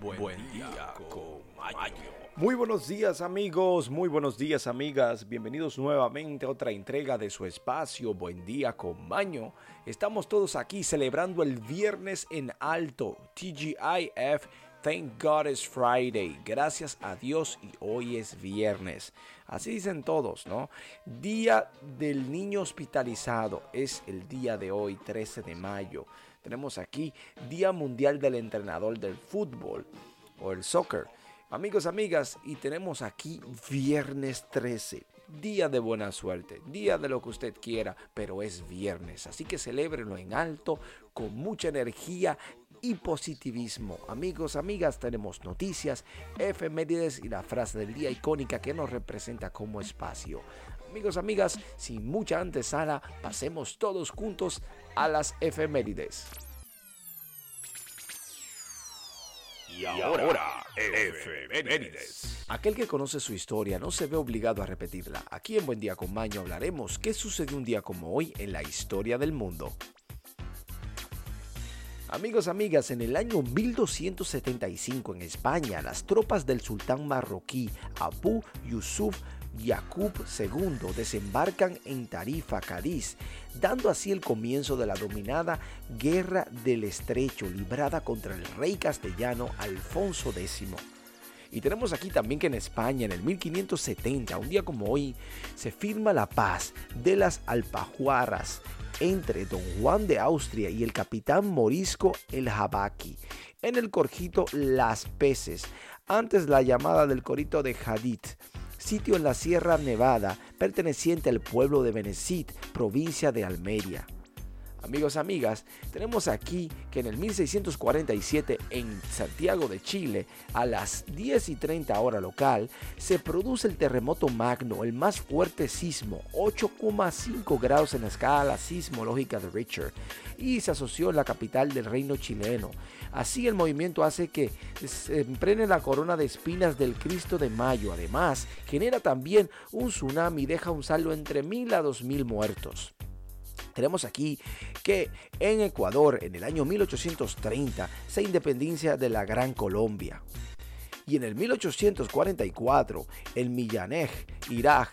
Buen, día, con Mayo. Muy buenos días amigos, muy buenos días amigas, bienvenidos nuevamente a otra entrega de su espacio Buen día con Maño. Estamos todos aquí celebrando el viernes en alto, TGIF, Thank God it's Friday, gracias a Dios y hoy es viernes. Así dicen todos, ¿no? Día del niño hospitalizado es el día de hoy, 13 de mayo. Tenemos aquí Día Mundial del Entrenador del Fútbol o el Soccer. Amigos, amigas, y tenemos aquí viernes 13, día de buena suerte, día de lo que usted quiera, pero es viernes, así que celébrenlo en alto, con mucha energía y positivismo. Amigos, amigas, tenemos noticias, efemérides y la frase del día icónica que nos representa como espacio. Amigos, amigas, sin mucha antesala, pasemos todos juntos a las efemérides. Y ahora, efemérides. Aquel que conoce su historia no se ve obligado a repetirla. Aquí en Buen Día con Maño hablaremos qué sucedió un día como hoy en la historia del mundo. Amigos, amigas, en el año 1275 en España, las tropas del sultán marroquí Abu Yusuf Yaqub II desembarcan en Tarifa, Cádiz, dando así el comienzo de la dominada Guerra del Estrecho librada contra el rey castellano Alfonso X. Y tenemos aquí también que en España, en el 1570, un día como hoy, se firma la paz de las Alpajuaras entre don Juan de Austria y el capitán morisco el Jabaki en el corjito Las Peces, antes la llamada del corito de Hadith sitio en la Sierra Nevada perteneciente al pueblo de Benecit, provincia de Almería. Amigos, amigas, tenemos aquí que en el 1647 en Santiago de Chile, a las 10 y 30 hora local, se produce el terremoto magno, el más fuerte sismo, 8,5 grados en la escala sismológica de Richter, y se asoció en la capital del reino chileno. Así el movimiento hace que se emprene la corona de espinas del Cristo de Mayo. Además, genera también un tsunami y deja un saldo entre 1000 a 2000 muertos. Tenemos aquí que en Ecuador, en el año 1830, se independencia de la Gran Colombia. Y en el 1844, en Millanej, Irak,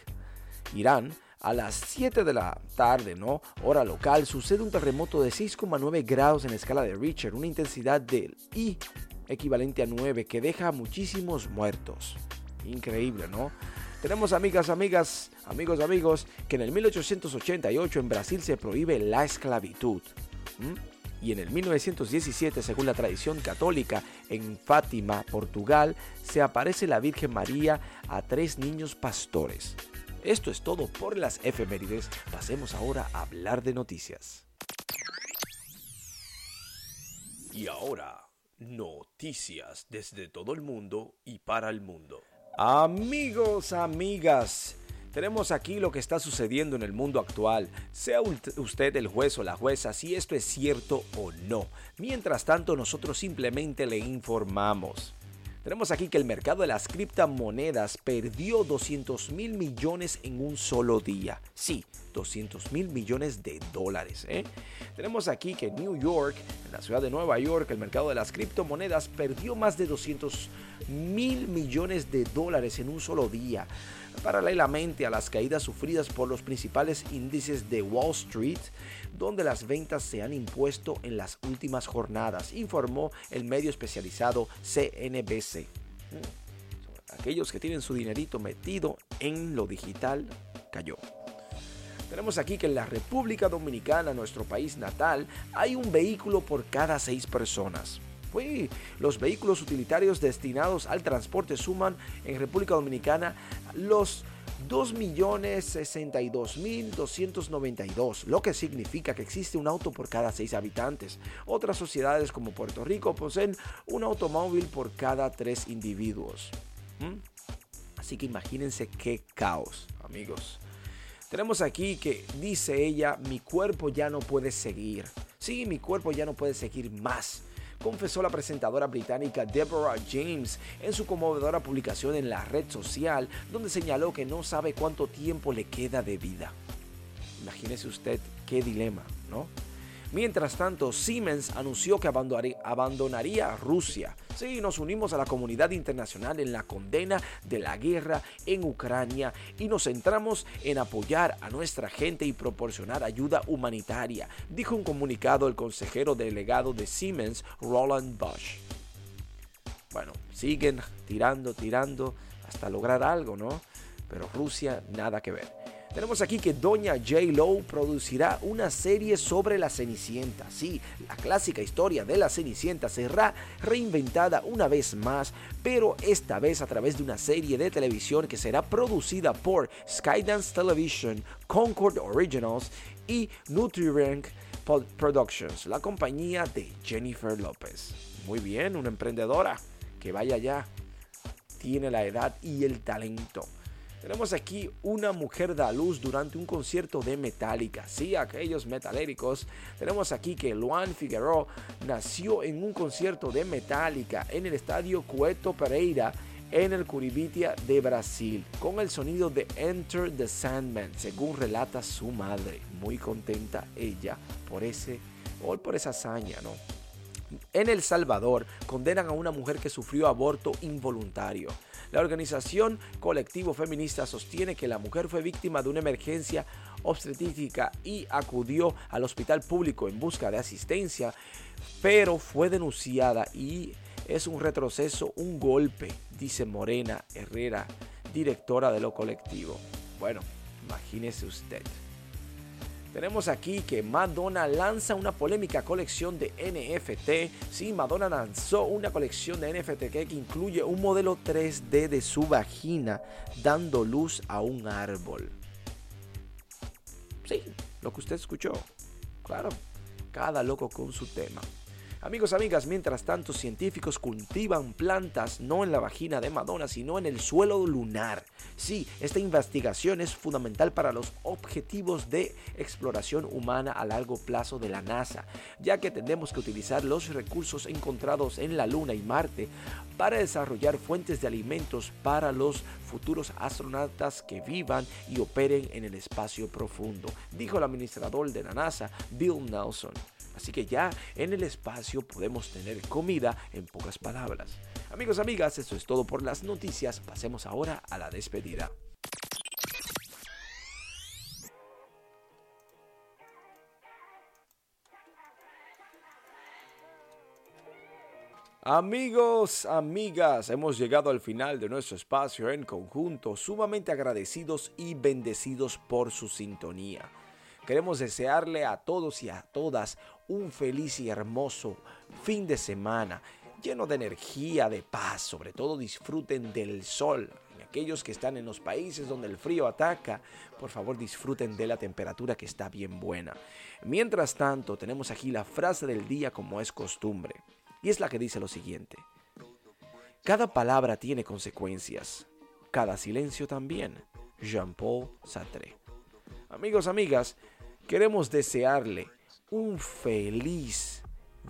Irán, a las 7 de la tarde, ¿no? Hora local, sucede un terremoto de 6,9 grados en escala de Richter, una intensidad del I equivalente a 9 que deja muchísimos muertos. Increíble, ¿no? Tenemos amigas, amigas, amigos, amigos, que en el 1888 en Brasil se prohíbe la esclavitud. Y en el 1917, según la tradición católica, en Fátima, Portugal, se aparece la Virgen María a tres niños pastores. Esto es todo por las efemérides. Pasemos ahora a hablar de noticias. Y ahora, noticias desde todo el mundo y para el mundo. Amigos, amigas, tenemos aquí lo que está sucediendo en el mundo actual. Sea usted el juez o la jueza si esto es cierto o no. Mientras tanto, nosotros simplemente le informamos. Tenemos aquí que el mercado de las criptomonedas perdió 200 mil millones en un solo día. Sí, 200 mil millones de dólares. ¿eh? Tenemos aquí que New York, en la ciudad de Nueva York, el mercado de las criptomonedas perdió más de 200 mil millones de dólares en un solo día paralelamente a las caídas sufridas por los principales índices de Wall Street, donde las ventas se han impuesto en las últimas jornadas, informó el medio especializado CNBC. Mm. Aquellos que tienen su dinerito metido en lo digital, cayó. Tenemos aquí que en la República Dominicana, nuestro país natal, hay un vehículo por cada seis personas los vehículos utilitarios destinados al transporte suman en República Dominicana los 2.062.292, lo que significa que existe un auto por cada 6 habitantes. Otras sociedades como Puerto Rico poseen un automóvil por cada 3 individuos. ¿Mm? Así que imagínense qué caos, amigos. Tenemos aquí que dice ella, mi cuerpo ya no puede seguir. Sí, mi cuerpo ya no puede seguir más confesó la presentadora británica Deborah James en su conmovedora publicación en la red social, donde señaló que no sabe cuánto tiempo le queda de vida. Imagínese usted qué dilema, ¿no? Mientras tanto, Siemens anunció que abandonaría Rusia. Sí, nos unimos a la comunidad internacional en la condena de la guerra en Ucrania y nos centramos en apoyar a nuestra gente y proporcionar ayuda humanitaria, dijo un comunicado el consejero delegado de Siemens, Roland Bosch. Bueno, siguen tirando, tirando hasta lograr algo, ¿no? Pero Rusia nada que ver. Tenemos aquí que Doña J. Lo producirá una serie sobre la Cenicienta. Sí, la clásica historia de la Cenicienta será reinventada una vez más, pero esta vez a través de una serie de televisión que será producida por Skydance Television, Concord Originals y NutriRank Productions, la compañía de Jennifer López. Muy bien, una emprendedora que vaya ya. Tiene la edad y el talento. Tenemos aquí una mujer da luz durante un concierto de Metallica. Sí, aquellos metaléricos. Tenemos aquí que Luan Figueroa nació en un concierto de Metallica en el estadio Cueto Pereira en el Curibitia de Brasil, con el sonido de Enter the Sandman, según relata su madre. Muy contenta ella por ese por esa hazaña, ¿no? En El Salvador condenan a una mujer que sufrió aborto involuntario. La organización Colectivo Feminista sostiene que la mujer fue víctima de una emergencia obstetrítica y acudió al hospital público en busca de asistencia, pero fue denunciada y es un retroceso, un golpe, dice Morena Herrera, directora de lo colectivo. Bueno, imagínese usted. Tenemos aquí que Madonna lanza una polémica colección de NFT. Sí, Madonna lanzó una colección de NFT que incluye un modelo 3D de su vagina dando luz a un árbol. Sí, lo que usted escuchó. Claro, cada loco con su tema. Amigos, amigas, mientras tanto, científicos cultivan plantas no en la vagina de Madonna, sino en el suelo lunar. Sí, esta investigación es fundamental para los objetivos de exploración humana a largo plazo de la NASA, ya que tendremos que utilizar los recursos encontrados en la Luna y Marte para desarrollar fuentes de alimentos para los futuros astronautas que vivan y operen en el espacio profundo, dijo el administrador de la NASA, Bill Nelson. Así que ya en el espacio podemos tener comida en pocas palabras. Amigos, amigas, eso es todo por las noticias. Pasemos ahora a la despedida. Amigos, amigas, hemos llegado al final de nuestro espacio en conjunto, sumamente agradecidos y bendecidos por su sintonía. Queremos desearle a todos y a todas un feliz y hermoso fin de semana, lleno de energía, de paz. Sobre todo disfruten del sol. Y aquellos que están en los países donde el frío ataca, por favor disfruten de la temperatura que está bien buena. Mientras tanto, tenemos aquí la frase del día como es costumbre. Y es la que dice lo siguiente. Cada palabra tiene consecuencias. Cada silencio también. Jean-Paul Sartre. Amigos, amigas, queremos desearle un feliz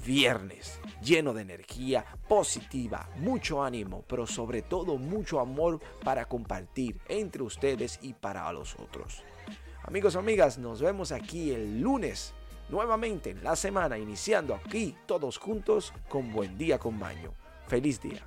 viernes lleno de energía positiva, mucho ánimo, pero sobre todo mucho amor para compartir entre ustedes y para los otros. Amigos, amigas, nos vemos aquí el lunes, nuevamente en la semana, iniciando aquí todos juntos con Buen Día con Baño. Feliz día.